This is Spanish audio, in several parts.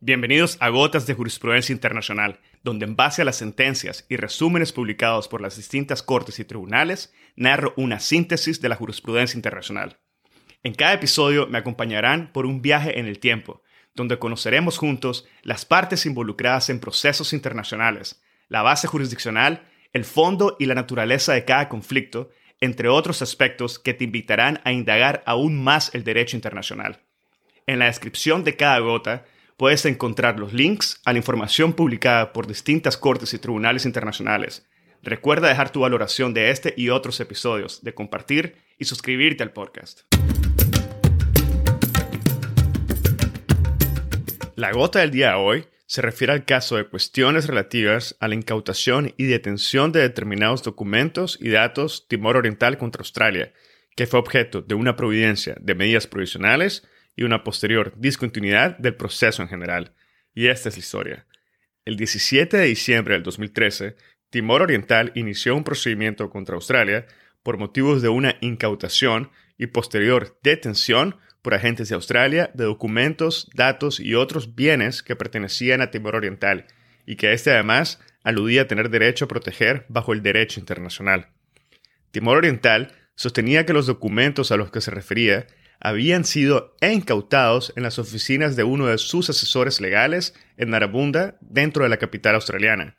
Bienvenidos a Gotas de Jurisprudencia Internacional, donde en base a las sentencias y resúmenes publicados por las distintas cortes y tribunales, narro una síntesis de la jurisprudencia internacional. En cada episodio me acompañarán por un viaje en el tiempo, donde conoceremos juntos las partes involucradas en procesos internacionales, la base jurisdiccional, el fondo y la naturaleza de cada conflicto, entre otros aspectos que te invitarán a indagar aún más el derecho internacional. En la descripción de cada gota puedes encontrar los links a la información publicada por distintas cortes y tribunales internacionales. Recuerda dejar tu valoración de este y otros episodios, de compartir y suscribirte al podcast. La gota del día de hoy se refiere al caso de cuestiones relativas a la incautación y detención de determinados documentos y datos Timor Oriental contra Australia, que fue objeto de una providencia de medidas provisionales y una posterior discontinuidad del proceso en general. Y esta es la historia. El 17 de diciembre del 2013, Timor Oriental inició un procedimiento contra Australia por motivos de una incautación y posterior detención por agentes de Australia de documentos, datos y otros bienes que pertenecían a Timor Oriental y que éste además aludía a tener derecho a proteger bajo el derecho internacional. Timor Oriental sostenía que los documentos a los que se refería habían sido incautados en las oficinas de uno de sus asesores legales en Narabunda, dentro de la capital australiana,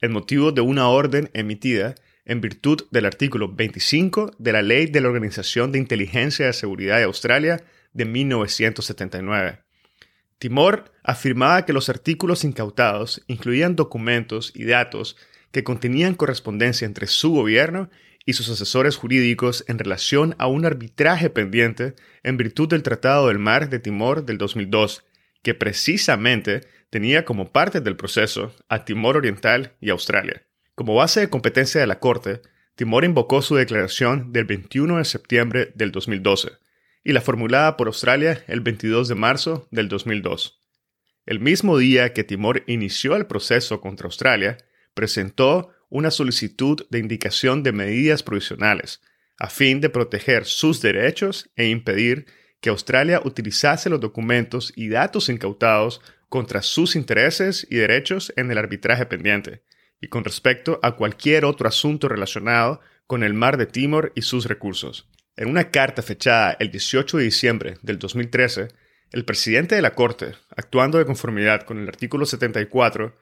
en motivo de una orden emitida en virtud del artículo 25 de la Ley de la Organización de Inteligencia y Seguridad de Australia de 1979. Timor afirmaba que los artículos incautados incluían documentos y datos que contenían correspondencia entre su gobierno y sus asesores jurídicos en relación a un arbitraje pendiente en virtud del Tratado del Mar de Timor del 2002, que precisamente tenía como parte del proceso a Timor Oriental y Australia. Como base de competencia de la Corte, Timor invocó su declaración del 21 de septiembre del 2012 y la formulada por Australia el 22 de marzo del 2002. El mismo día que Timor inició el proceso contra Australia, presentó una solicitud de indicación de medidas provisionales, a fin de proteger sus derechos e impedir que Australia utilizase los documentos y datos incautados contra sus intereses y derechos en el arbitraje pendiente, y con respecto a cualquier otro asunto relacionado con el mar de Timor y sus recursos. En una carta fechada el 18 de diciembre del 2013, el presidente de la Corte, actuando de conformidad con el artículo 74,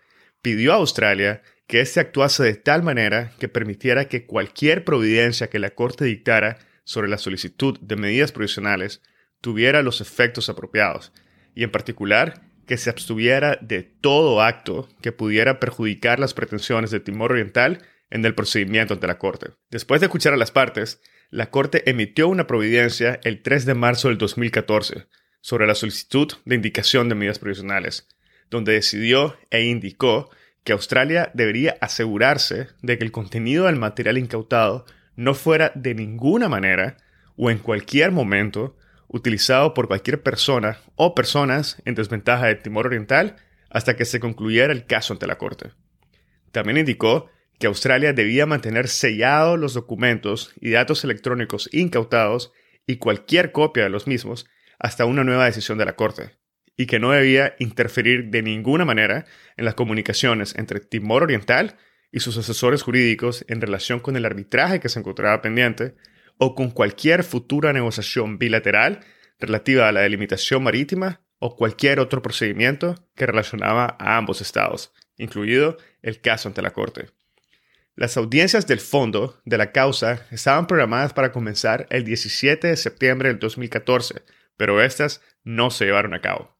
pidió a Australia que éste actuase de tal manera que permitiera que cualquier providencia que la Corte dictara sobre la solicitud de medidas provisionales tuviera los efectos apropiados, y en particular que se abstuviera de todo acto que pudiera perjudicar las pretensiones de Timor Oriental en el procedimiento ante la Corte. Después de escuchar a las partes, la Corte emitió una providencia el 3 de marzo del 2014 sobre la solicitud de indicación de medidas provisionales, donde decidió e indicó que Australia debería asegurarse de que el contenido del material incautado no fuera de ninguna manera o en cualquier momento utilizado por cualquier persona o personas en desventaja de Timor Oriental hasta que se concluyera el caso ante la Corte. También indicó que Australia debía mantener sellados los documentos y datos electrónicos incautados y cualquier copia de los mismos hasta una nueva decisión de la Corte, y que no debía interferir de ninguna manera en las comunicaciones entre Timor Oriental y sus asesores jurídicos en relación con el arbitraje que se encontraba pendiente o con cualquier futura negociación bilateral relativa a la delimitación marítima o cualquier otro procedimiento que relacionaba a ambos estados, incluido el caso ante la Corte. Las audiencias del fondo de la causa estaban programadas para comenzar el 17 de septiembre del 2014, pero estas no se llevaron a cabo,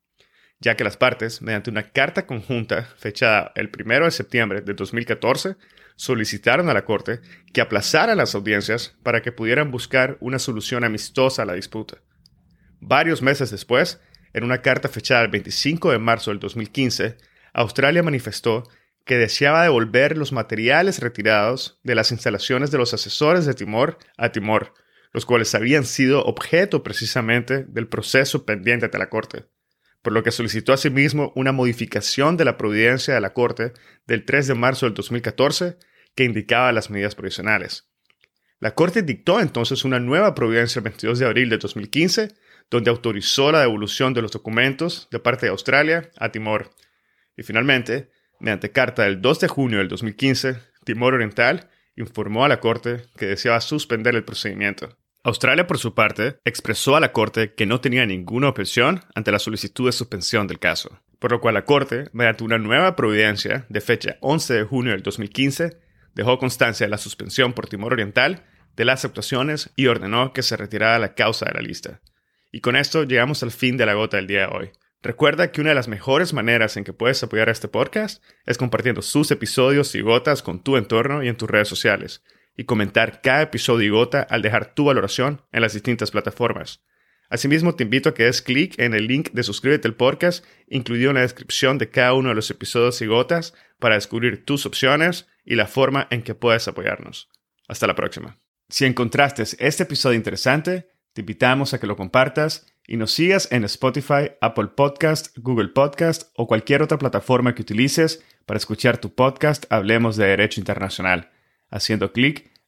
ya que las partes, mediante una carta conjunta fechada el 1 de septiembre de 2014, solicitaron a la Corte que aplazara las audiencias para que pudieran buscar una solución amistosa a la disputa. Varios meses después, en una carta fechada el 25 de marzo del 2015, Australia manifestó que deseaba devolver los materiales retirados de las instalaciones de los asesores de Timor a Timor, los cuales habían sido objeto precisamente del proceso pendiente ante la Corte, por lo que solicitó asimismo una modificación de la providencia de la Corte del 3 de marzo del 2014 que indicaba las medidas provisionales. La Corte dictó entonces una nueva providencia el 22 de abril de 2015, donde autorizó la devolución de los documentos de parte de Australia a Timor. Y finalmente, mediante carta del 2 de junio del 2015, Timor Oriental informó a la Corte que deseaba suspender el procedimiento. Australia, por su parte, expresó a la Corte que no tenía ninguna objeción ante la solicitud de suspensión del caso, por lo cual la Corte, mediante una nueva providencia de fecha 11 de junio del 2015, dejó constancia de la suspensión por Timor Oriental de las actuaciones y ordenó que se retirara la causa de la lista. Y con esto llegamos al fin de la gota del día de hoy. Recuerda que una de las mejores maneras en que puedes apoyar este podcast es compartiendo sus episodios y gotas con tu entorno y en tus redes sociales, y comentar cada episodio y gota al dejar tu valoración en las distintas plataformas. Asimismo, te invito a que des clic en el link de suscríbete al podcast, incluido en la descripción de cada uno de los episodios y gotas, para descubrir tus opciones y la forma en que puedes apoyarnos. Hasta la próxima. Si encontraste este episodio interesante, te invitamos a que lo compartas y nos sigas en Spotify, Apple Podcast, Google Podcast o cualquier otra plataforma que utilices para escuchar tu podcast Hablemos de Derecho Internacional, haciendo clic